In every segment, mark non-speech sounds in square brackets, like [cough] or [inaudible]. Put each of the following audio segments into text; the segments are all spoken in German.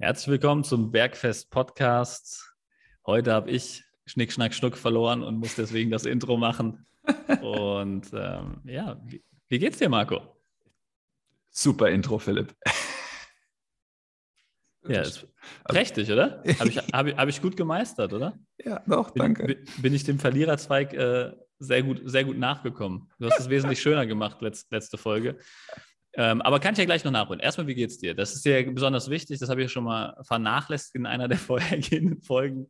Herzlich willkommen zum Bergfest Podcast. Heute habe ich Schnick, Schnack, Schnuck verloren und muss deswegen das Intro machen. [laughs] Und ähm, ja, wie, wie, geht's dir, Marco? Super Intro, Philipp. ja, ist prächtig, oder? Habe ich, hab, hab ich gut gemeistert, oder? Ja, doch, danke. Bin, bin ich dem Verliererzweig äh, sehr, gut, sehr gut nachgekommen. Du hast es wesentlich schöner gemacht, letzt, letzte Folge. Ähm, aber kann ich ja gleich noch nachholen. Erstmal, wie geht's dir? Das ist dir besonders wichtig. Das habe ich schon mal vernachlässigt in einer der [laughs] vorhergehenden Folgen.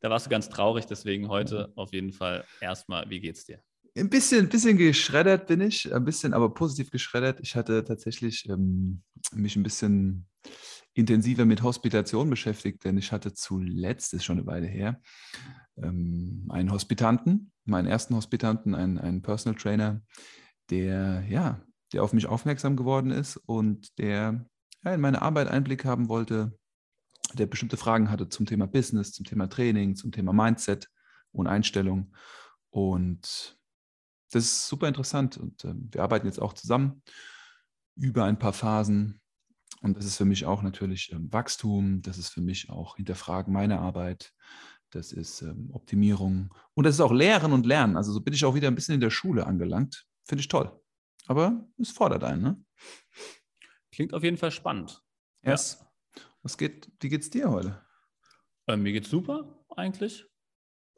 Da warst du ganz traurig, deswegen heute auf jeden Fall erstmal, wie geht's dir? Ein bisschen, bisschen geschreddert bin ich, ein bisschen, aber positiv geschreddert. Ich hatte tatsächlich ähm, mich ein bisschen intensiver mit Hospitation beschäftigt, denn ich hatte zuletzt, ist schon eine Weile her, ähm, einen Hospitanten, meinen ersten Hospitanten, einen, einen Personal Trainer, der ja der auf mich aufmerksam geworden ist und der ja, in meine Arbeit Einblick haben wollte, der bestimmte Fragen hatte zum Thema Business, zum Thema Training, zum Thema Mindset und Einstellung. Und das ist super interessant. Und äh, wir arbeiten jetzt auch zusammen über ein paar Phasen. Und das ist für mich auch natürlich ähm, Wachstum, das ist für mich auch Hinterfragen meiner Arbeit, das ist ähm, Optimierung und das ist auch Lehren und Lernen. Also so bin ich auch wieder ein bisschen in der Schule angelangt. Finde ich toll. Aber es fordert einen, ne? Klingt auf jeden Fall spannend. Yes. Ja. Was geht, wie geht's dir heute? Ähm, mir geht's super, eigentlich.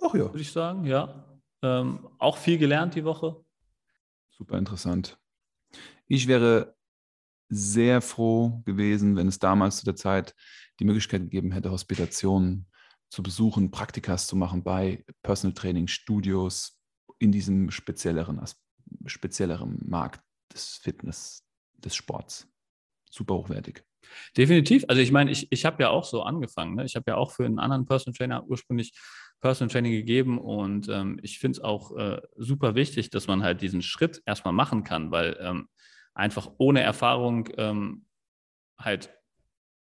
Ach ja. Würde ich sagen, ja. Ähm, auch viel gelernt die Woche. Super interessant. Ich wäre sehr froh gewesen, wenn es damals zu der Zeit die Möglichkeit gegeben hätte, Hospitationen zu besuchen, Praktikas zu machen bei Personal Training Studios in diesem spezielleren Aspekt speziellerem Markt des Fitness, des Sports. Super hochwertig. Definitiv. Also ich meine, ich, ich habe ja auch so angefangen. Ne? Ich habe ja auch für einen anderen Personal Trainer ursprünglich Personal Training gegeben und ähm, ich finde es auch äh, super wichtig, dass man halt diesen Schritt erstmal machen kann, weil ähm, einfach ohne Erfahrung ähm, halt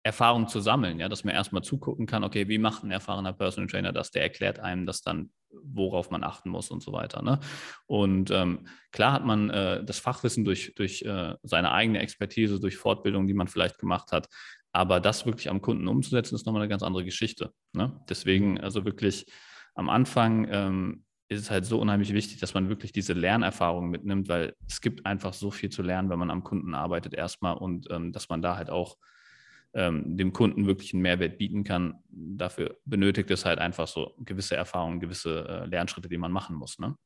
Erfahrung zu sammeln, ja, dass man erstmal zugucken kann, okay, wie macht ein erfahrener Personal Trainer das? Der erklärt einem das dann, worauf man achten muss und so weiter. Ne? Und ähm, klar hat man äh, das Fachwissen durch, durch äh, seine eigene Expertise, durch Fortbildung, die man vielleicht gemacht hat. Aber das wirklich am Kunden umzusetzen, ist nochmal eine ganz andere Geschichte. Ne? Deswegen, also wirklich am Anfang ähm, ist es halt so unheimlich wichtig, dass man wirklich diese Lernerfahrung mitnimmt, weil es gibt einfach so viel zu lernen, wenn man am Kunden arbeitet erstmal und ähm, dass man da halt auch ähm, dem Kunden wirklich einen Mehrwert bieten kann. Dafür benötigt es halt einfach so gewisse Erfahrungen, gewisse äh, Lernschritte, die man machen muss. Ne?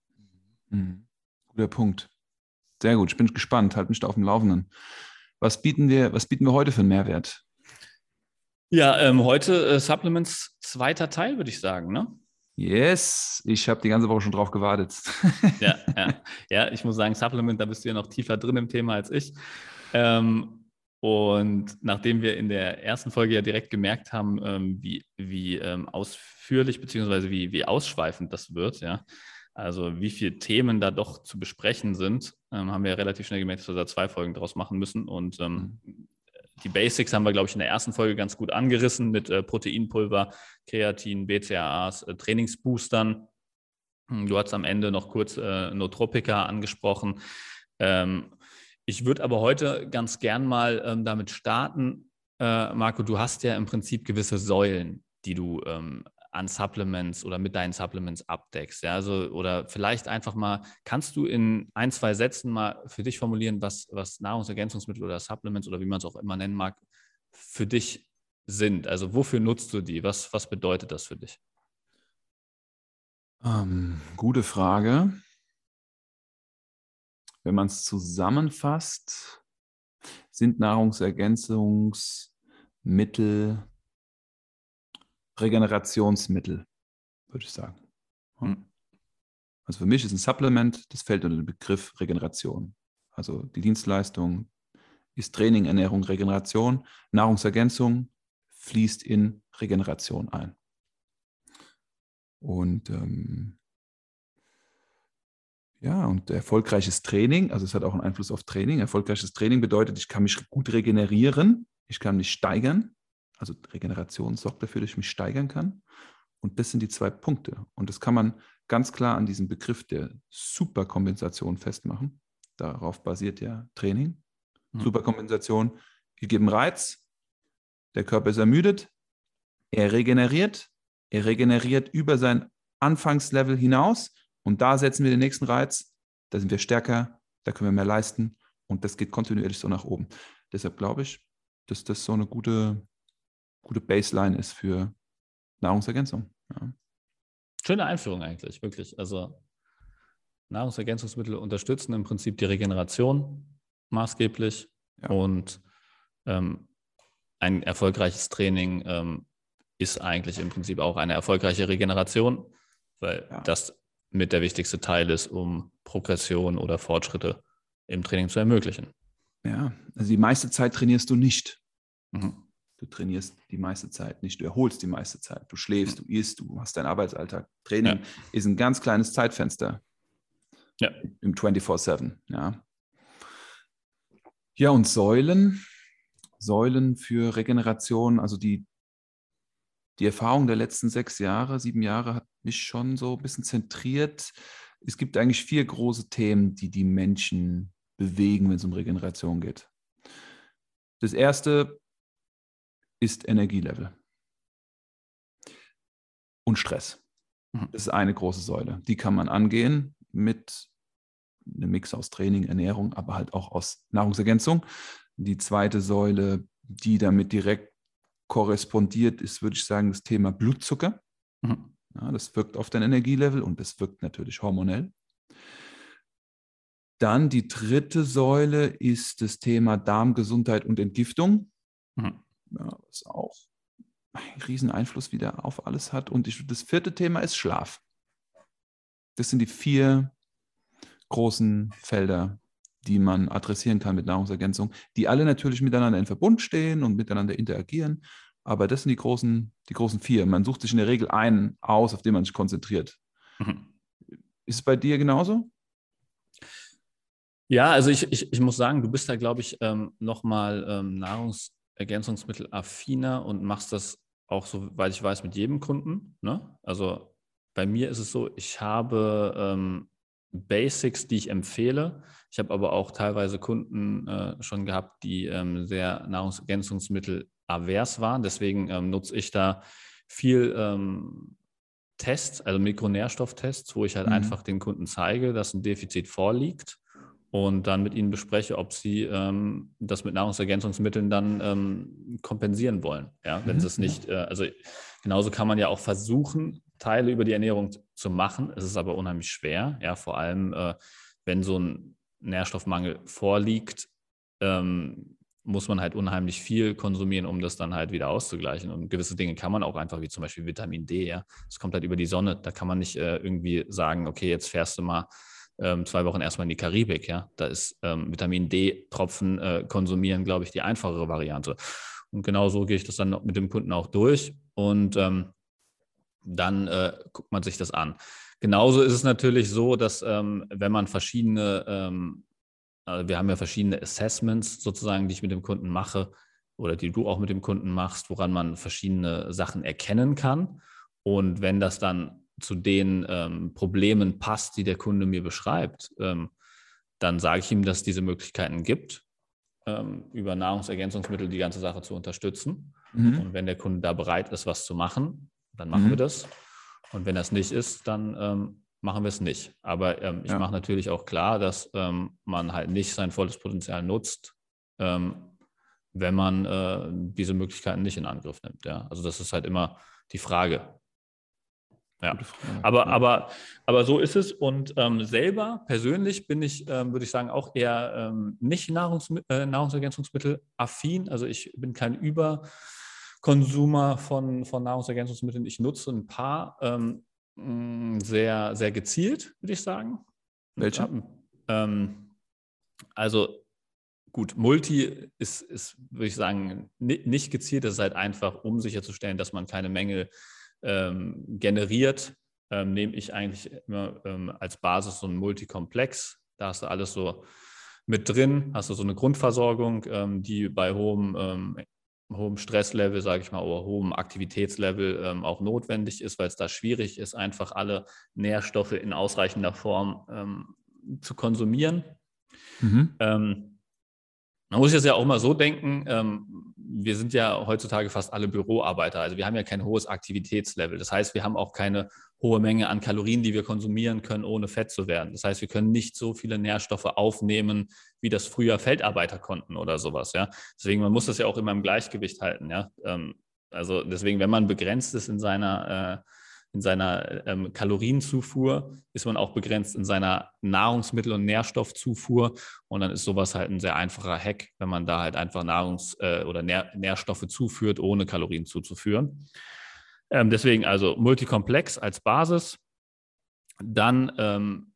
Mhm. Guter Punkt. Sehr gut. Ich bin gespannt. Halt mich da auf dem Laufenden. Was bieten wir, was bieten wir heute für einen Mehrwert? Ja, ähm, heute äh, Supplements zweiter Teil, würde ich sagen, ne? Yes, ich habe die ganze Woche schon drauf gewartet. ja, ja, [laughs] ja, ich muss sagen, Supplement, da bist du ja noch tiefer drin im Thema als ich. Ähm, und nachdem wir in der ersten Folge ja direkt gemerkt haben, ähm, wie, wie ähm, ausführlich bzw. Wie, wie ausschweifend das wird, ja, also wie viele Themen da doch zu besprechen sind, ähm, haben wir ja relativ schnell gemerkt, dass wir da zwei Folgen draus machen müssen. Und ähm, die Basics haben wir, glaube ich, in der ersten Folge ganz gut angerissen mit äh, Proteinpulver, Kreatin, BCAAs, äh, Trainingsboostern. Hm, du hast am Ende noch kurz äh, Notropika angesprochen. Ähm, ich würde aber heute ganz gern mal ähm, damit starten. Äh, Marco, du hast ja im Prinzip gewisse Säulen, die du ähm, an Supplements oder mit deinen Supplements abdeckst. Ja? Also, oder vielleicht einfach mal, kannst du in ein, zwei Sätzen mal für dich formulieren, was, was Nahrungsergänzungsmittel oder Supplements oder wie man es auch immer nennen mag, für dich sind? Also wofür nutzt du die? Was, was bedeutet das für dich? Ähm, gute Frage. Wenn man es zusammenfasst, sind Nahrungsergänzungsmittel Regenerationsmittel, würde ich sagen. Hm. Also für mich ist ein Supplement, das fällt unter den Begriff Regeneration. Also die Dienstleistung ist Training, Ernährung, Regeneration. Nahrungsergänzung fließt in Regeneration ein. Und ähm, ja, und erfolgreiches Training, also es hat auch einen Einfluss auf Training. Erfolgreiches Training bedeutet, ich kann mich gut regenerieren, ich kann mich steigern. Also Regeneration sorgt dafür, dass ich mich steigern kann. Und das sind die zwei Punkte. Und das kann man ganz klar an diesem Begriff der Superkompensation festmachen. Darauf basiert ja Training. Mhm. Superkompensation, ich gebe einen Reiz, der Körper ist ermüdet, er regeneriert, er regeneriert über sein Anfangslevel hinaus und da setzen wir den nächsten Reiz, da sind wir stärker, da können wir mehr leisten und das geht kontinuierlich so nach oben. Deshalb glaube ich, dass das so eine gute, gute Baseline ist für Nahrungsergänzung. Ja. Schöne Einführung eigentlich, wirklich. Also Nahrungsergänzungsmittel unterstützen im Prinzip die Regeneration maßgeblich ja. und ähm, ein erfolgreiches Training ähm, ist eigentlich im Prinzip auch eine erfolgreiche Regeneration, weil ja. das mit der wichtigste Teil ist, um Progression oder Fortschritte im Training zu ermöglichen. Ja, also die meiste Zeit trainierst du nicht. Mhm. Du trainierst die meiste Zeit nicht, du erholst die meiste Zeit, du schläfst, du isst, du hast deinen Arbeitsalltag. Training ja. ist ein ganz kleines Zeitfenster ja. im 24-7. Ja. ja, und Säulen, Säulen für Regeneration, also die, die Erfahrung der letzten sechs Jahre, sieben Jahre hat mich schon so ein bisschen zentriert. Es gibt eigentlich vier große Themen, die die Menschen bewegen, wenn es um Regeneration geht. Das erste ist Energielevel und Stress. Mhm. Das ist eine große Säule. Die kann man angehen mit einem Mix aus Training, Ernährung, aber halt auch aus Nahrungsergänzung. Die zweite Säule, die damit direkt korrespondiert, ist, würde ich sagen, das Thema Blutzucker. Mhm. Ja, das wirkt auf dein Energielevel und das wirkt natürlich hormonell. Dann die dritte Säule ist das Thema Darmgesundheit und Entgiftung. Mhm. Ja, was auch einen riesen Einfluss wieder auf alles hat. Und das vierte Thema ist Schlaf. Das sind die vier großen Felder, die man adressieren kann mit Nahrungsergänzung, die alle natürlich miteinander in Verbund stehen und miteinander interagieren. Aber das sind die großen, die großen vier. Man sucht sich in der Regel einen aus, auf den man sich konzentriert. Mhm. Ist es bei dir genauso? Ja, also ich, ich, ich muss sagen, du bist da, glaube ich, ähm, nochmal ähm, Nahrungsergänzungsmittel affiner und machst das auch, soweit ich weiß, mit jedem Kunden. Ne? Also bei mir ist es so, ich habe ähm, Basics, die ich empfehle. Ich habe aber auch teilweise Kunden äh, schon gehabt, die ähm, sehr Nahrungsergänzungsmittel avers waren. Deswegen ähm, nutze ich da viel ähm, Tests, also Mikronährstofftests, wo ich halt mhm. einfach den Kunden zeige, dass ein Defizit vorliegt und dann mit ihnen bespreche, ob sie ähm, das mit Nahrungsergänzungsmitteln dann ähm, kompensieren wollen. Ja, wenn mhm. sie es nicht, äh, also genauso kann man ja auch versuchen, Teile über die Ernährung zu machen. Es ist aber unheimlich schwer, ja, vor allem äh, wenn so ein Nährstoffmangel vorliegt, ähm, muss man halt unheimlich viel konsumieren, um das dann halt wieder auszugleichen. Und gewisse Dinge kann man auch einfach, wie zum Beispiel Vitamin D, ja, es kommt halt über die Sonne. Da kann man nicht äh, irgendwie sagen, okay, jetzt fährst du mal ähm, zwei Wochen erstmal in die Karibik, ja. Da ist ähm, Vitamin D-Tropfen äh, konsumieren, glaube ich, die einfachere Variante. Und genau so gehe ich das dann mit dem Kunden auch durch. Und ähm, dann äh, guckt man sich das an. Genauso ist es natürlich so, dass ähm, wenn man verschiedene, ähm, also wir haben ja verschiedene Assessments sozusagen, die ich mit dem Kunden mache oder die du auch mit dem Kunden machst, woran man verschiedene Sachen erkennen kann. Und wenn das dann zu den ähm, Problemen passt, die der Kunde mir beschreibt, ähm, dann sage ich ihm, dass es diese Möglichkeiten gibt, ähm, über Nahrungsergänzungsmittel die ganze Sache zu unterstützen. Mhm. Und wenn der Kunde da bereit ist, was zu machen, dann machen mhm. wir das. Und wenn das nicht ist, dann ähm, machen wir es nicht. Aber ähm, ich ja. mache natürlich auch klar, dass ähm, man halt nicht sein volles Potenzial nutzt, ähm, wenn man äh, diese Möglichkeiten nicht in Angriff nimmt. Ja? Also das ist halt immer die Frage. Ja, aber, aber, aber so ist es. Und ähm, selber persönlich bin ich, ähm, würde ich sagen, auch eher ähm, nicht Nahrungs äh, Nahrungsergänzungsmittel affin. Also ich bin kein Über- Konsumer von, von Nahrungsergänzungsmitteln. Ich nutze ein paar ähm, sehr, sehr gezielt, würde ich sagen. Welche? Ähm, also gut, Multi ist, ist, würde ich sagen, nicht gezielt. Das ist halt einfach, um sicherzustellen, dass man keine Mängel ähm, generiert, ähm, nehme ich eigentlich immer ähm, als Basis so ein Multikomplex. Da hast du alles so mit drin, hast du so eine Grundversorgung, ähm, die bei hohem ähm, hohem Stresslevel, sage ich mal, oder hohem Aktivitätslevel ähm, auch notwendig ist, weil es da schwierig ist, einfach alle Nährstoffe in ausreichender Form ähm, zu konsumieren. Mhm. Ähm, Man muss jetzt ja auch mal so denken, ähm, wir sind ja heutzutage fast alle Büroarbeiter. Also wir haben ja kein hohes Aktivitätslevel. Das heißt, wir haben auch keine hohe Menge an Kalorien, die wir konsumieren können, ohne fett zu werden. Das heißt, wir können nicht so viele Nährstoffe aufnehmen, wie das früher Feldarbeiter konnten oder sowas. Ja? Deswegen, man muss das ja auch immer im Gleichgewicht halten. Ja? Ähm, also deswegen, wenn man begrenzt ist in seiner äh, in seiner ähm, Kalorienzufuhr, ist man auch begrenzt in seiner Nahrungsmittel- und Nährstoffzufuhr. Und dann ist sowas halt ein sehr einfacher Hack, wenn man da halt einfach Nahrungs- äh, oder Nähr Nährstoffe zuführt, ohne Kalorien zuzuführen. Ähm, deswegen also Multikomplex als Basis. Dann ähm,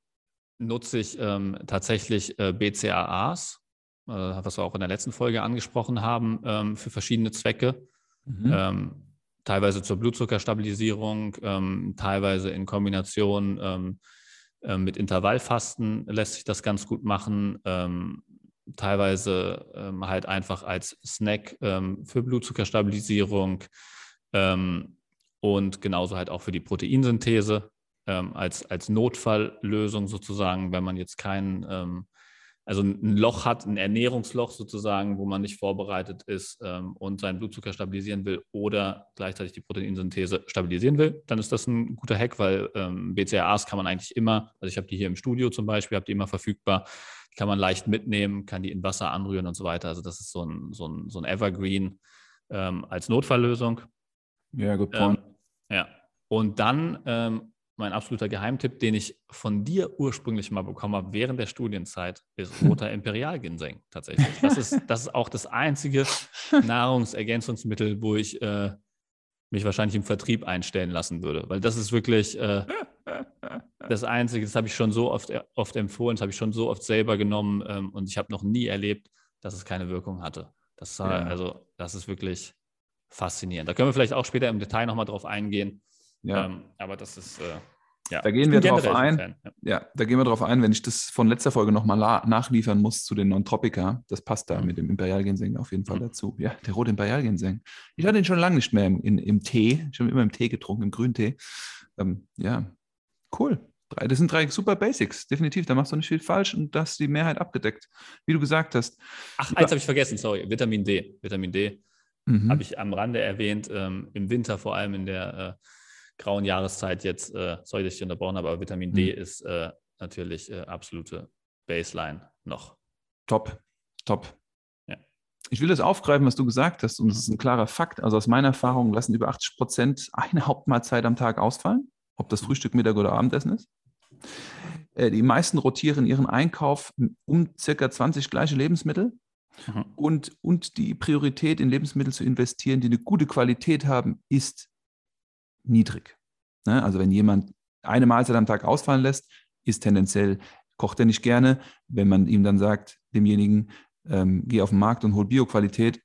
nutze ich ähm, tatsächlich äh, BCAAs, äh, was wir auch in der letzten Folge angesprochen haben, ähm, für verschiedene Zwecke. Mhm. Teilweise zur Blutzuckerstabilisierung, ähm, teilweise in Kombination ähm, äh, mit Intervallfasten lässt sich das ganz gut machen. Ähm, teilweise ähm, halt einfach als Snack ähm, für Blutzuckerstabilisierung ähm, und genauso halt auch für die Proteinsynthese als, als Notfalllösung sozusagen, wenn man jetzt keinen also ein Loch hat, ein Ernährungsloch sozusagen, wo man nicht vorbereitet ist ähm, und seinen Blutzucker stabilisieren will oder gleichzeitig die Proteinsynthese stabilisieren will, dann ist das ein guter Hack, weil ähm, BCAAs kann man eigentlich immer, also ich habe die hier im Studio zum Beispiel, habe die immer verfügbar, die kann man leicht mitnehmen, kann die in Wasser anrühren und so weiter. Also das ist so ein, so ein, so ein Evergreen ähm, als Notfalllösung. Ja, good point. Ähm, ja. Und dann ähm, mein absoluter Geheimtipp, den ich von dir ursprünglich mal bekommen habe während der Studienzeit, ist [laughs] roter Imperialginseng tatsächlich. Das ist, das ist auch das einzige [laughs] Nahrungsergänzungsmittel, wo ich äh, mich wahrscheinlich im Vertrieb einstellen lassen würde. Weil das ist wirklich äh, das Einzige, das habe ich schon so oft, oft empfohlen, das habe ich schon so oft selber genommen ähm, und ich habe noch nie erlebt, dass es keine Wirkung hatte. Das, ja. also, das ist wirklich faszinierend. Da können wir vielleicht auch später im Detail nochmal drauf eingehen. Ja. Ähm, aber das ist, äh, ja. Da gehen wir drauf ein. Fan, ja. ja. da gehen wir drauf ein, wenn ich das von letzter Folge nochmal nachliefern muss zu den Non-Tropica. Das passt da mhm. mit dem Imperialginseng auf jeden Fall mhm. dazu. Ja, der rote Imperialginseng. Ich hatte ihn schon lange nicht mehr im, in, im Tee. Ich habe immer im Tee getrunken, im Grüntee. Ähm, ja, cool. Das sind drei super Basics, definitiv. Da machst du nicht viel falsch und das die Mehrheit abgedeckt, wie du gesagt hast. Ach, eins habe ich vergessen, sorry. Vitamin D. Vitamin D mhm. habe ich am Rande erwähnt. Ähm, Im Winter vor allem in der äh, grauen Jahreszeit jetzt, äh, sorry, dass ich unterbrochen habe, aber Vitamin D mhm. ist äh, natürlich äh, absolute Baseline noch. Top, top. Ja. Ich will das aufgreifen, was du gesagt hast, und es ist ein klarer Fakt. Also aus meiner Erfahrung lassen über 80 Prozent eine Hauptmahlzeit am Tag ausfallen, ob das Frühstück, Mittag oder Abendessen ist. Äh, die meisten rotieren ihren Einkauf um circa 20 gleiche Lebensmittel mhm. und, und die Priorität in Lebensmittel zu investieren, die eine gute Qualität haben, ist niedrig. Ne? Also wenn jemand eine Mahlzeit am Tag ausfallen lässt, ist tendenziell, kocht er nicht gerne. Wenn man ihm dann sagt, demjenigen, ähm, geh auf den Markt und hol Bioqualität,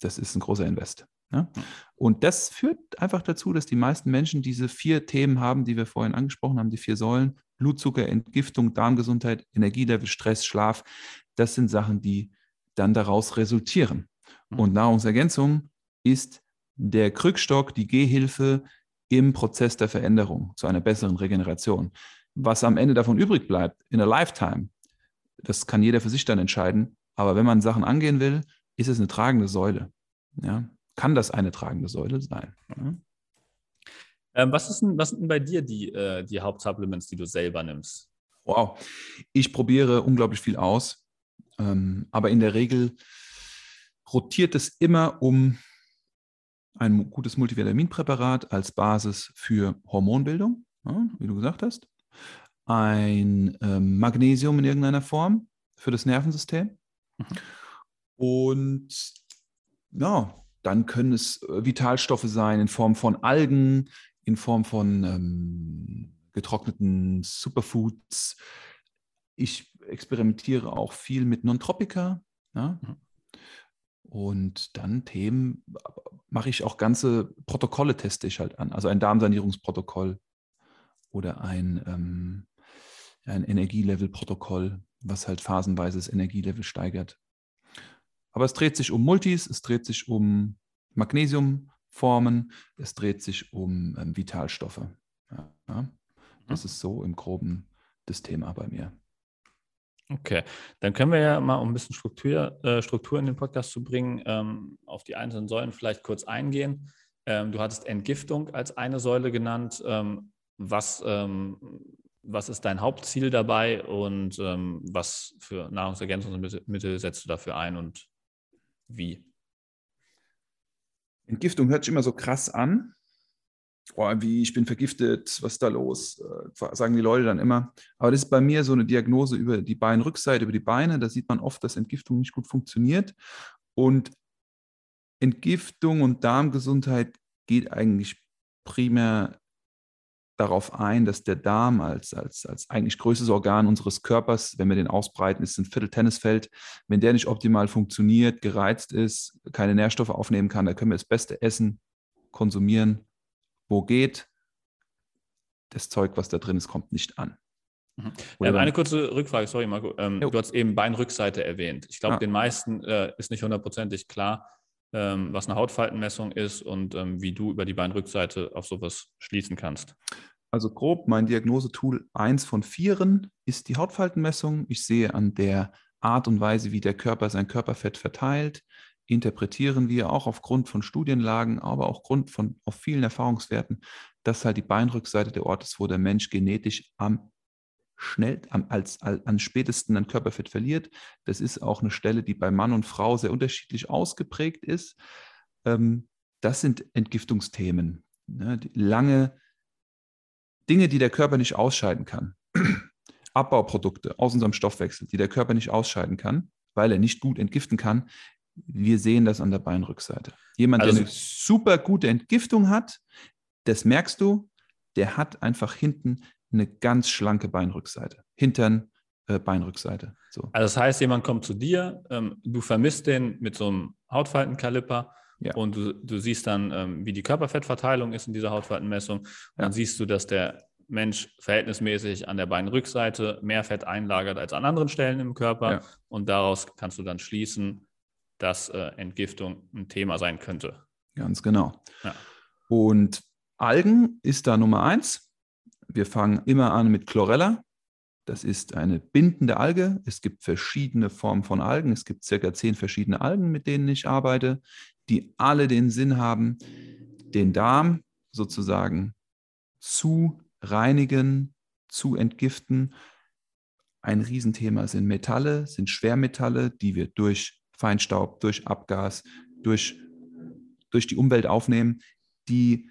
das ist ein großer Invest. Ne? Und das führt einfach dazu, dass die meisten Menschen diese vier Themen haben, die wir vorhin angesprochen haben, die vier Säulen, Blutzucker, Entgiftung, Darmgesundheit, Energielevel, Stress, Schlaf. Das sind Sachen, die dann daraus resultieren. Mhm. Und Nahrungsergänzung ist der Krückstock, die Gehhilfe, im Prozess der Veränderung zu einer besseren Regeneration. Was am Ende davon übrig bleibt, in a lifetime, das kann jeder für sich dann entscheiden. Aber wenn man Sachen angehen will, ist es eine tragende Säule. Ja? Kann das eine tragende Säule sein? Ja? Ähm, was, ist denn, was sind denn bei dir die, äh, die Hauptsupplements, die du selber nimmst? Wow. Ich probiere unglaublich viel aus. Ähm, aber in der Regel rotiert es immer um ein gutes Multivitaminpräparat als Basis für Hormonbildung, ja, wie du gesagt hast. Ein ähm, Magnesium in irgendeiner Form für das Nervensystem. Mhm. Und ja, dann können es äh, Vitalstoffe sein in Form von Algen, in Form von ähm, getrockneten Superfoods. Ich experimentiere auch viel mit Non-Tropika. Ja? Mhm. Und dann Themen mache ich auch ganze Protokolle, teste ich halt an. Also ein Darmsanierungsprotokoll oder ein, ähm, ein Energielevel-Protokoll, was halt phasenweise das Energielevel steigert. Aber es dreht sich um Multis, es dreht sich um Magnesiumformen, es dreht sich um ähm, Vitalstoffe. Ja. Das mhm. ist so im Groben das Thema bei mir. Okay, dann können wir ja mal, um ein bisschen Struktur, äh, Struktur in den Podcast zu bringen, ähm, auf die einzelnen Säulen vielleicht kurz eingehen. Ähm, du hattest Entgiftung als eine Säule genannt. Ähm, was, ähm, was ist dein Hauptziel dabei und ähm, was für Nahrungsergänzungsmittel setzt du dafür ein und wie? Entgiftung hört sich immer so krass an. Oh, wie ich bin vergiftet, was ist da los? Äh, sagen die Leute dann immer. Aber das ist bei mir so eine Diagnose über die Beinrückseite, über die Beine. Da sieht man oft, dass Entgiftung nicht gut funktioniert. Und Entgiftung und Darmgesundheit geht eigentlich primär darauf ein, dass der Darm als, als, als eigentlich größtes Organ unseres Körpers, wenn wir den ausbreiten, ist ein Viertel Tennisfeld. Wenn der nicht optimal funktioniert, gereizt ist, keine Nährstoffe aufnehmen kann, dann können wir das Beste essen, konsumieren, wo geht. Das Zeug, was da drin ist, kommt nicht an. Mhm. Ähm, eine kurze Rückfrage, sorry Marco. Ähm, du hast eben Beinrückseite erwähnt. Ich glaube, ah. den meisten äh, ist nicht hundertprozentig klar, ähm, was eine Hautfaltenmessung ist und ähm, wie du über die Beinrückseite auf sowas schließen kannst. Also grob, mein Diagnosetool 1 von 4 ist die Hautfaltenmessung. Ich sehe an der Art und Weise, wie der Körper sein Körperfett verteilt, interpretieren wir auch aufgrund von Studienlagen, aber auch aufgrund von auf vielen Erfahrungswerten, dass halt die Beinrückseite der Ort ist, wo der Mensch genetisch am schnell, am, als, als, am spätesten an Körperfett verliert. Das ist auch eine Stelle, die bei Mann und Frau sehr unterschiedlich ausgeprägt ist. Ähm, das sind Entgiftungsthemen. Ne? lange Dinge, die der Körper nicht ausscheiden kann. [clears throat] Abbauprodukte aus unserem Stoffwechsel, die der Körper nicht ausscheiden kann, weil er nicht gut entgiften kann. Wir sehen das an der Beinrückseite. Jemand, also, der eine super gute Entgiftung hat, das merkst du, der hat einfach hinten eine ganz schlanke Beinrückseite. Hintern, äh, Beinrückseite. So. Also das heißt, jemand kommt zu dir, ähm, du vermisst den mit so einem Hautfaltenkaliper ja. und du, du siehst dann, ähm, wie die Körperfettverteilung ist in dieser Hautfaltenmessung. Ja. dann siehst du, dass der Mensch verhältnismäßig an der Beinrückseite mehr Fett einlagert als an anderen Stellen im Körper. Ja. Und daraus kannst du dann schließen, dass äh, Entgiftung ein Thema sein könnte. Ganz genau. Und Algen ist da Nummer eins. Wir fangen immer an mit Chlorella. Das ist eine bindende Alge. Es gibt verschiedene Formen von Algen. Es gibt circa zehn verschiedene Algen, mit denen ich arbeite, die alle den Sinn haben, den Darm sozusagen zu reinigen, zu entgiften. Ein Riesenthema sind Metalle, sind Schwermetalle, die wir durch Feinstaub, durch Abgas, durch, durch die Umwelt aufnehmen, die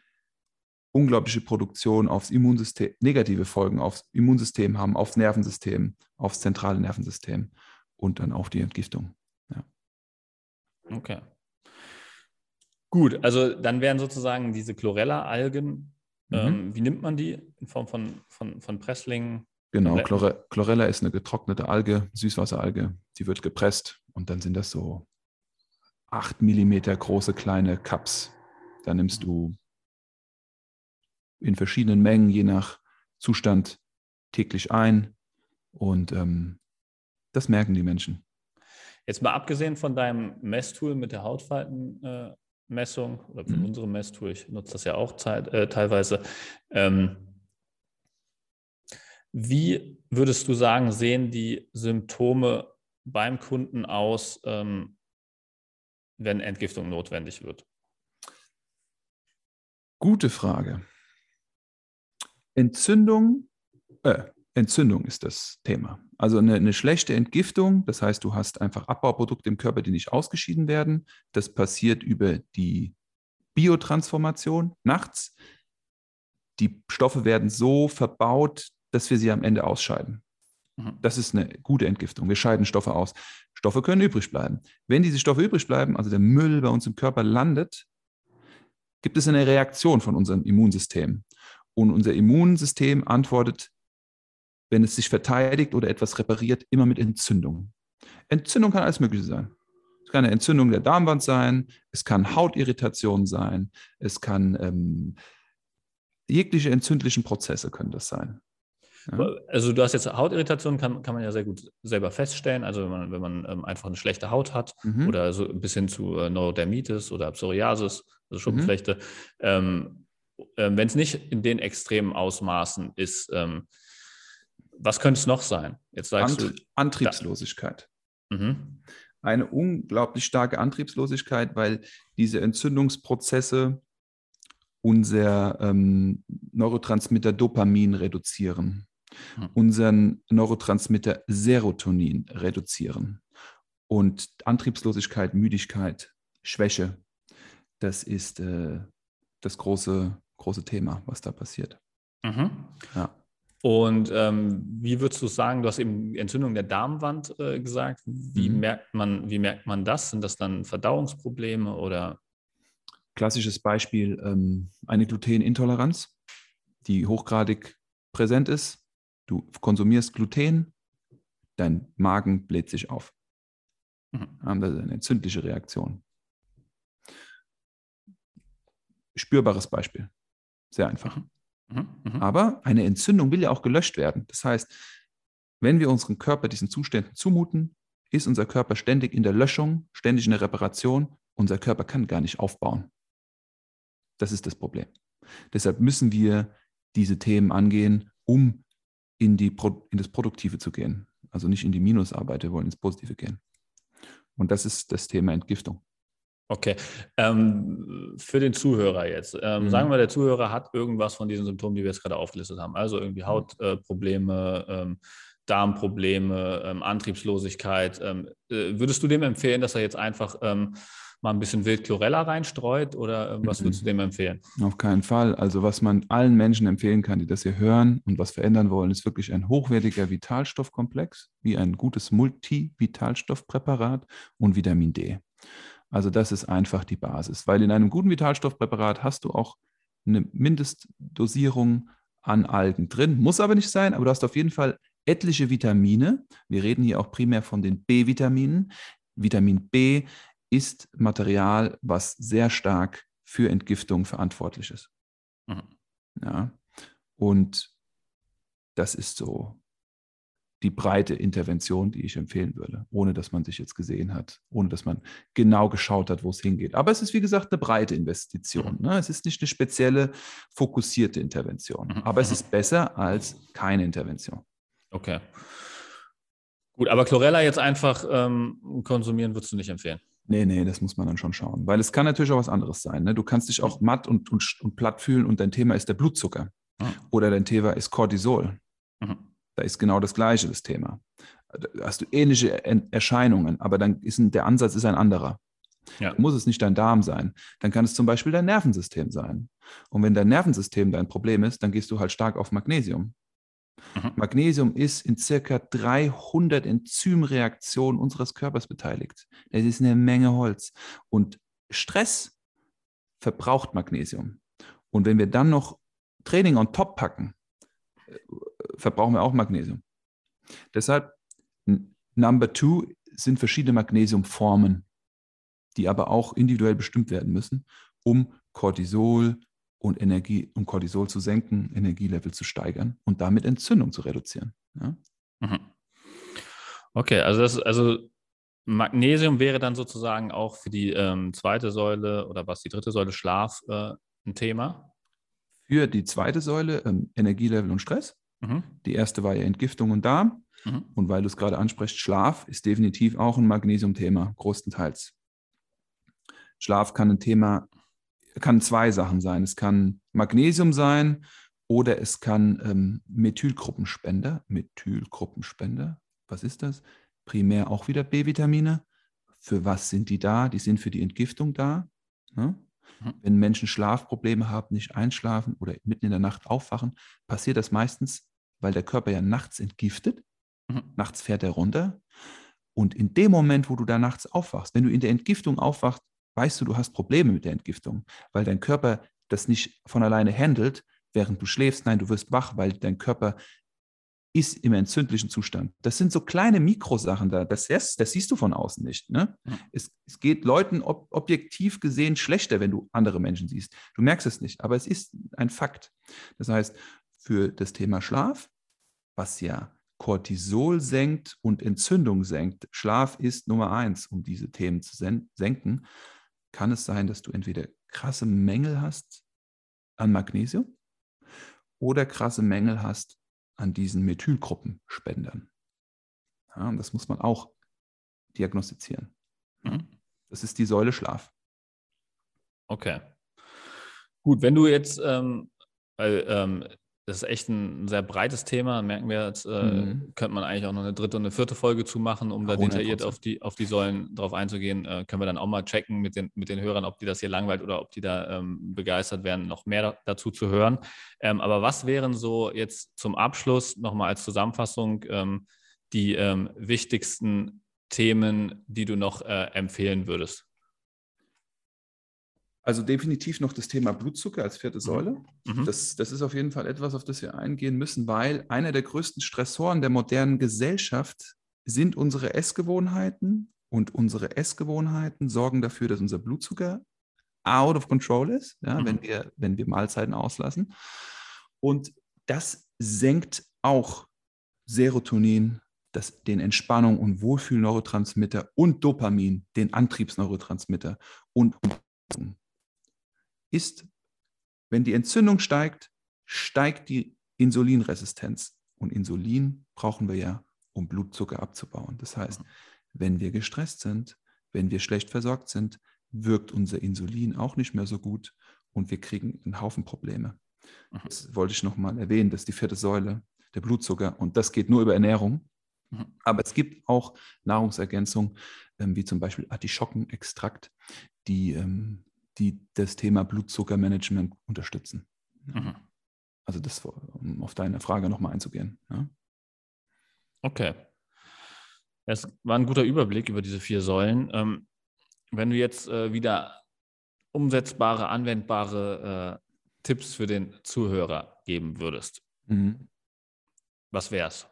unglaubliche Produktion aufs Immunsystem, negative Folgen aufs Immunsystem haben, aufs Nervensystem, aufs zentrale Nervensystem und dann auf die Entgiftung. Ja. Okay. Gut, also dann wären sozusagen diese Chlorella-Algen, mhm. ähm, wie nimmt man die? In Form von, von, von Presslingen? Genau, Chlore, Chlorella ist eine getrocknete Alge, Süßwasseralge, die wird gepresst und dann sind das so 8 Millimeter große kleine Cups. Da nimmst du in verschiedenen Mengen, je nach Zustand, täglich ein. Und ähm, das merken die Menschen. Jetzt mal abgesehen von deinem Messtool mit der Hautfaltenmessung äh, oder von mhm. unserem Messtool, ich nutze das ja auch zeit, äh, teilweise. Ähm, wie würdest du sagen, sehen die Symptome beim Kunden aus, ähm, wenn Entgiftung notwendig wird? Gute Frage. Entzündung, äh, Entzündung ist das Thema. Also eine, eine, schlechte Entgiftung, das heißt, du hast einfach Abbauprodukte im Körper, die nicht ausgeschieden werden. Das passiert über die Biotransformation nachts. Die Stoffe werden so verbaut, dass wir sie am Ende ausscheiden. Mhm. Das ist eine gute Entgiftung. Wir scheiden Stoffe aus. Stoffe können übrig bleiben. Wenn diese Stoffe übrig bleiben, also der Müll bei uns im Körper landet, gibt es eine Reaktion von unserem Immunsystem. Und unser Immunsystem antwortet, wenn es sich verteidigt oder etwas repariert, immer mit Entzündung. Entzündung kann alles Mögliche sein. Es kann eine Entzündung der Darmwand sein, es kann Hautirritation sein, es kann ähm, jegliche entzündlichen Prozesse können das sein. Ja. Also du hast jetzt Hautirritation, kann, kann man ja sehr gut selber feststellen. Also wenn man, wenn man ähm, einfach eine schlechte Haut hat mhm. oder so bis hin zu äh, Neurodermitis oder Psoriasis, also Schuppenflechte, mhm. ähm, äh, wenn es nicht in den extremen Ausmaßen ist, ähm, was könnte es noch sein? Jetzt sagst Ant du, Antriebslosigkeit. Mhm. Eine unglaublich starke Antriebslosigkeit, weil diese Entzündungsprozesse unser ähm, Neurotransmitter Dopamin reduzieren, mhm. unseren Neurotransmitter Serotonin reduzieren. Und Antriebslosigkeit, Müdigkeit, Schwäche, das ist äh, das große, große Thema, was da passiert. Mhm. Ja. Und ähm, wie würdest du sagen, du hast eben Entzündung der Darmwand äh, gesagt. Wie, mhm. merkt man, wie merkt man das? Sind das dann Verdauungsprobleme oder? Klassisches Beispiel, ähm, eine Glutenintoleranz, die hochgradig präsent ist. Du konsumierst Gluten, dein Magen bläht sich auf. Mhm. Das ist eine entzündliche Reaktion. Spürbares Beispiel. Sehr einfach. Mhm. Mhm, mhm. Aber eine Entzündung will ja auch gelöscht werden. Das heißt, wenn wir unseren Körper diesen Zuständen zumuten, ist unser Körper ständig in der Löschung, ständig in der Reparation. Unser Körper kann gar nicht aufbauen. Das ist das Problem. Deshalb müssen wir diese Themen angehen, um in, die, in das Produktive zu gehen. Also nicht in die Minusarbeit, wir wollen ins Positive gehen. Und das ist das Thema Entgiftung. Okay. Ähm, für den Zuhörer jetzt. Ähm, mhm. Sagen wir, der Zuhörer hat irgendwas von diesen Symptomen, die wir jetzt gerade aufgelistet haben. Also irgendwie mhm. Hautprobleme, äh, ähm, Darmprobleme, ähm, Antriebslosigkeit. Ähm, äh, würdest du dem empfehlen, dass er jetzt einfach ähm, mal ein bisschen wild Chlorella reinstreut oder was würdest du dem empfehlen? Auf keinen Fall. Also was man allen Menschen empfehlen kann, die das hier hören und was verändern wollen, ist wirklich ein hochwertiger Vitalstoffkomplex, wie ein gutes Multivitalstoffpräparat und Vitamin D. Also das ist einfach die Basis, weil in einem guten Vitalstoffpräparat hast du auch eine Mindestdosierung an Algen drin. Muss aber nicht sein, aber du hast auf jeden Fall etliche Vitamine. Wir reden hier auch primär von den B-Vitaminen. Vitamin B ist Material, was sehr stark für Entgiftung verantwortlich ist. Mhm. Ja. Und das ist so die breite Intervention, die ich empfehlen würde, ohne dass man sich jetzt gesehen hat, ohne dass man genau geschaut hat, wo es hingeht. Aber es ist, wie gesagt, eine breite Investition. Mhm. Ne? Es ist nicht eine spezielle, fokussierte Intervention. Mhm. Aber es mhm. ist besser als keine Intervention. Okay. Gut, aber Chlorella jetzt einfach ähm, konsumieren würdest du nicht empfehlen? Nee, nee, das muss man dann schon schauen. Weil es kann natürlich auch was anderes sein. Ne? Du kannst dich auch matt und, und, und platt fühlen und dein Thema ist der Blutzucker. Mhm. Oder dein Thema ist Cortisol. Mhm. Da ist genau das Gleiche das Thema. Da hast du ähnliche Erscheinungen, aber dann ist ein, der Ansatz ist ein anderer. Ja. Muss es nicht dein Darm sein, dann kann es zum Beispiel dein Nervensystem sein. Und wenn dein Nervensystem dein Problem ist, dann gehst du halt stark auf Magnesium. Mhm. Magnesium ist in circa 300 Enzymreaktionen unseres Körpers beteiligt. Das ist eine Menge Holz. Und Stress verbraucht Magnesium. Und wenn wir dann noch Training on top packen, verbrauchen wir auch Magnesium. Deshalb, Number two sind verschiedene Magnesiumformen, die aber auch individuell bestimmt werden müssen, um Cortisol und Energie, um Cortisol zu senken, Energielevel zu steigern und damit Entzündung zu reduzieren. Ja? Mhm. Okay, also das, also Magnesium wäre dann sozusagen auch für die ähm, zweite Säule oder was die dritte Säule Schlaf äh, ein Thema? Für die zweite Säule ähm, Energielevel und Stress Mhm. Die erste war ja Entgiftung und Darm. Mhm. Und weil du es gerade ansprichst, Schlaf ist definitiv auch ein Magnesium-Thema, größtenteils. Schlaf kann ein Thema, kann zwei Sachen sein. Es kann Magnesium sein oder es kann ähm, Methylgruppenspender. Methylgruppenspender, was ist das? Primär auch wieder B-Vitamine. Für was sind die da? Die sind für die Entgiftung da. Ne? Mhm. Wenn Menschen Schlafprobleme haben, nicht einschlafen oder mitten in der Nacht aufwachen, passiert das meistens, weil der Körper ja nachts entgiftet. Mhm. Nachts fährt er runter. Und in dem Moment, wo du da nachts aufwachst, wenn du in der Entgiftung aufwachst, weißt du, du hast Probleme mit der Entgiftung, weil dein Körper das nicht von alleine handelt, während du schläfst. Nein, du wirst wach, weil dein Körper ist im entzündlichen Zustand. Das sind so kleine Mikrosachen da. Das, das, das siehst du von außen nicht. Ne? Es, es, geht Leuten ob, objektiv gesehen schlechter, wenn du andere Menschen siehst. Du merkst es nicht, aber es ist ein Fakt. Das heißt, für das Thema Schlaf, was ja Cortisol senkt und Entzündung senkt. Schlaf ist Nummer eins, um diese Themen zu senken. Kann es sein, dass du entweder krasse Mängel hast an Magnesium oder krasse Mängel hast an diesen Methylgruppenspendern. Ja, und das muss man auch diagnostizieren. Mhm. Das ist die Säule Schlaf. Okay. Gut, wenn du jetzt, ähm, weil ähm, das ist echt ein sehr breites Thema, merken wir jetzt, äh, mhm. könnte man eigentlich auch noch eine dritte und eine vierte Folge zu machen, um da 100%. detailliert auf die, auf die Säulen drauf einzugehen. Äh, können wir dann auch mal checken mit den, mit den Hörern, ob die das hier langweilt oder ob die da ähm, begeistert werden, noch mehr da, dazu zu hören. Ähm, aber was wären so jetzt zum Abschluss nochmal als Zusammenfassung ähm, die ähm, wichtigsten Themen, die du noch äh, empfehlen würdest? Also definitiv noch das Thema Blutzucker als vierte mhm. Säule. Mhm. Das, das ist auf jeden Fall etwas, auf das wir eingehen müssen, weil einer der größten Stressoren der modernen Gesellschaft sind unsere Essgewohnheiten und unsere Essgewohnheiten sorgen dafür, dass unser Blutzucker out of control ist, ja, mhm. wenn, wir, wenn wir Mahlzeiten auslassen. Und das senkt auch Serotonin, das, den Entspannung- und Wohlfühlneurotransmitter und Dopamin, den Antriebsneurotransmitter und ist, wenn die Entzündung steigt, steigt die Insulinresistenz. Und Insulin brauchen wir ja, um Blutzucker abzubauen. Das heißt, wenn wir gestresst sind, wenn wir schlecht versorgt sind, wirkt unser Insulin auch nicht mehr so gut und wir kriegen einen Haufen Probleme. Mhm. Das wollte ich nochmal erwähnen, das ist die vierte Säule, der Blutzucker. Und das geht nur über Ernährung. Mhm. Aber es gibt auch Nahrungsergänzungen, ähm, wie zum Beispiel Artischockenextrakt, die ähm, die das Thema Blutzuckermanagement unterstützen. Mhm. Also das, um auf deine Frage nochmal einzugehen. Ja? Okay. Das war ein guter Überblick über diese vier Säulen. Ähm, wenn du jetzt äh, wieder umsetzbare, anwendbare äh, Tipps für den Zuhörer geben würdest, mhm. was wäre es?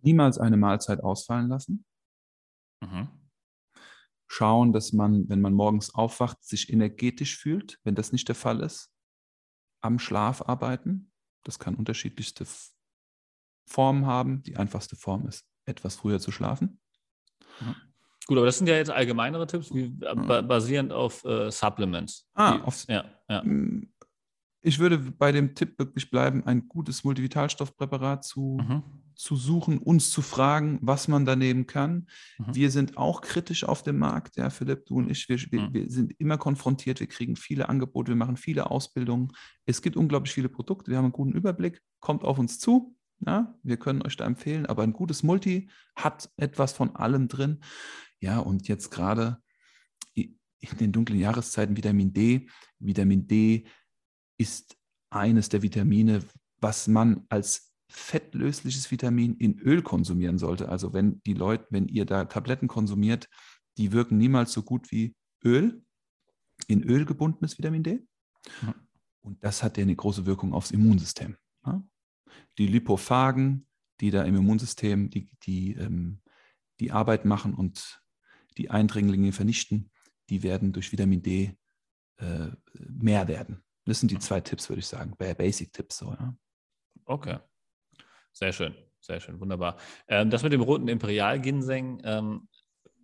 Niemals eine Mahlzeit ausfallen lassen. Mhm schauen, dass man, wenn man morgens aufwacht, sich energetisch fühlt. Wenn das nicht der Fall ist, am Schlaf arbeiten. Das kann unterschiedlichste Formen haben. Die einfachste Form ist, etwas früher zu schlafen. Mhm. Gut, aber das sind ja jetzt allgemeinere Tipps, wie, mhm. basierend auf äh, Supplements. Ah, auf, ja, ja. Hm, ich würde bei dem Tipp wirklich bleiben, ein gutes Multivitalstoffpräparat zu, mhm. Zu suchen, uns zu fragen, was man daneben kann. Mhm. Wir sind auch kritisch auf dem Markt, ja, Philipp, du und ich, wir, mhm. wir, sind immer konfrontiert, wir kriegen viele Angebote, wir machen viele Ausbildungen. Es gibt unglaublich viele Produkte, wir haben einen guten Überblick, kommt auf uns zu. Ja, wir können euch da empfehlen, aber ein gutes Multi hat etwas von allem drin. Ja, und jetzt gerade in den dunklen Jahreszeiten Vitamin D, Vitamin D ist eines der Vitamine, was man als fettlösliches Vitamin in Öl konsumieren sollte. Also wenn die Leute, wenn ihr da Tabletten konsumiert, die wirken niemals so gut wie Öl, in Öl gebundenes Vitamin D. Und das hat ja eine große Wirkung aufs Immunsystem. Die Lipophagen, die da im Immunsystem die, die, ähm, die Arbeit machen und die Eindringlinge vernichten, die werden durch Vitamin D äh, mehr werden. Das sind die zwei Tipps, würde ich sagen. Basic-Tipps so, ja. Okay. Sehr schön, sehr schön, wunderbar. Ähm, das mit dem roten Imperial-Ginseng ähm,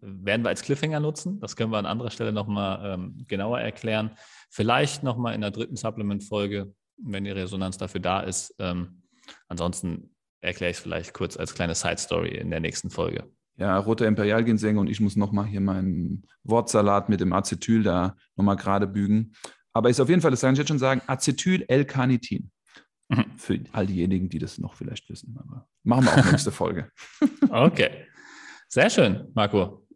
werden wir als Cliffhanger nutzen. Das können wir an anderer Stelle nochmal ähm, genauer erklären. Vielleicht nochmal in der dritten Supplement-Folge, wenn die Resonanz dafür da ist. Ähm, ansonsten erkläre ich es vielleicht kurz als kleine Side-Story in der nächsten Folge. Ja, roter Imperialginseng und ich muss nochmal hier meinen Wortsalat mit dem Acetyl da nochmal gerade bügen. Aber ist auf jeden Fall, das kann ich jetzt schon sagen, Acetyl-L-Carnitin. Mhm. Für all diejenigen, die das noch vielleicht wissen. Aber machen wir auch nächste [laughs] Folge. okay. Sehr schön, Marco.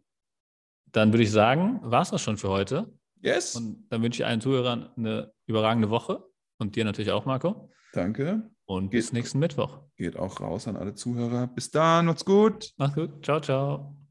Dann würde ich sagen, war es das schon für heute. Yes. Und dann wünsche ich allen Zuhörern eine überragende Woche und dir natürlich auch, Marco. Danke. Und geht, bis nächsten Mittwoch. Geht auch raus an alle Zuhörer. Bis dann, macht's gut. Macht's gut. Ciao, ciao.